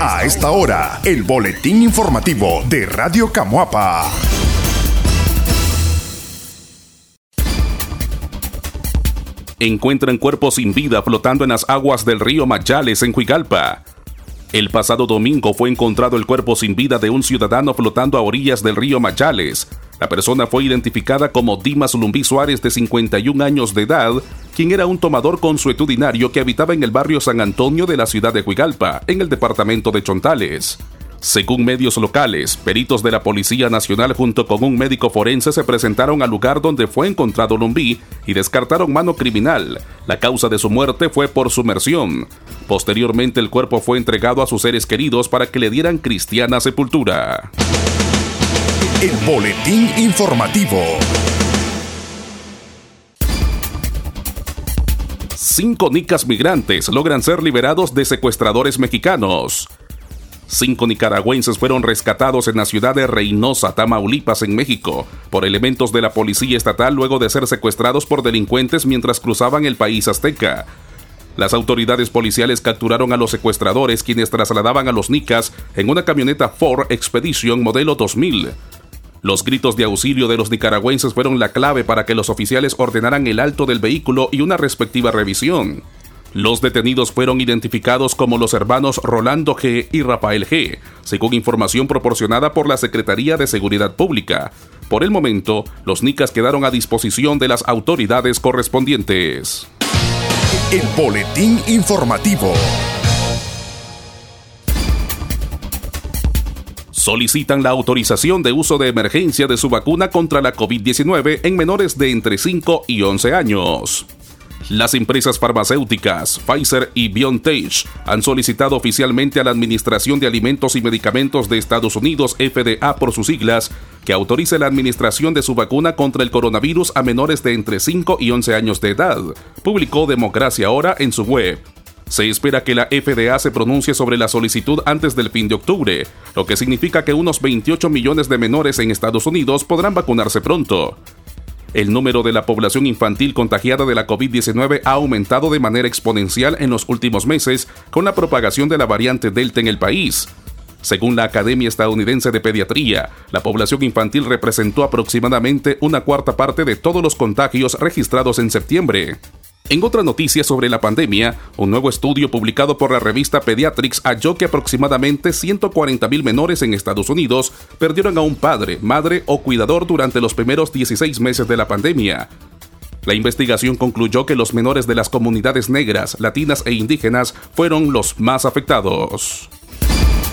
A esta hora, el boletín informativo de Radio Camuapa. Encuentran cuerpos sin vida flotando en las aguas del río Mayales en Huigalpa. El pasado domingo fue encontrado el cuerpo sin vida de un ciudadano flotando a orillas del río Mayales. La persona fue identificada como Dimas Lumbí Suárez de 51 años de edad, quien era un tomador consuetudinario que habitaba en el barrio San Antonio de la ciudad de Huigalpa, en el departamento de Chontales. Según medios locales, peritos de la Policía Nacional junto con un médico forense se presentaron al lugar donde fue encontrado Lumbí y descartaron mano criminal. La causa de su muerte fue por sumersión. Posteriormente el cuerpo fue entregado a sus seres queridos para que le dieran cristiana sepultura. El boletín informativo. Cinco nicas migrantes logran ser liberados de secuestradores mexicanos. Cinco nicaragüenses fueron rescatados en la ciudad de Reynosa, Tamaulipas, en México, por elementos de la policía estatal luego de ser secuestrados por delincuentes mientras cruzaban el país azteca. Las autoridades policiales capturaron a los secuestradores quienes trasladaban a los nicas en una camioneta Ford Expedition modelo 2000. Los gritos de auxilio de los nicaragüenses fueron la clave para que los oficiales ordenaran el alto del vehículo y una respectiva revisión. Los detenidos fueron identificados como los hermanos Rolando G. y Rafael G., según información proporcionada por la Secretaría de Seguridad Pública. Por el momento, los nicas quedaron a disposición de las autoridades correspondientes. El boletín informativo. Solicitan la autorización de uso de emergencia de su vacuna contra la COVID-19 en menores de entre 5 y 11 años. Las empresas farmacéuticas Pfizer y BioNTech han solicitado oficialmente a la Administración de Alimentos y Medicamentos de Estados Unidos, FDA por sus siglas, que autorice la administración de su vacuna contra el coronavirus a menores de entre 5 y 11 años de edad, publicó Democracia Ahora en su web. Se espera que la FDA se pronuncie sobre la solicitud antes del fin de octubre, lo que significa que unos 28 millones de menores en Estados Unidos podrán vacunarse pronto. El número de la población infantil contagiada de la COVID-19 ha aumentado de manera exponencial en los últimos meses con la propagación de la variante Delta en el país. Según la Academia Estadounidense de Pediatría, la población infantil representó aproximadamente una cuarta parte de todos los contagios registrados en septiembre. En otra noticia sobre la pandemia, un nuevo estudio publicado por la revista Pediatrics halló que aproximadamente 140.000 menores en Estados Unidos perdieron a un padre, madre o cuidador durante los primeros 16 meses de la pandemia. La investigación concluyó que los menores de las comunidades negras, latinas e indígenas fueron los más afectados.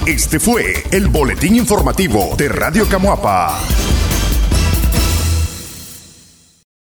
Este fue el boletín informativo de Radio Camuapa.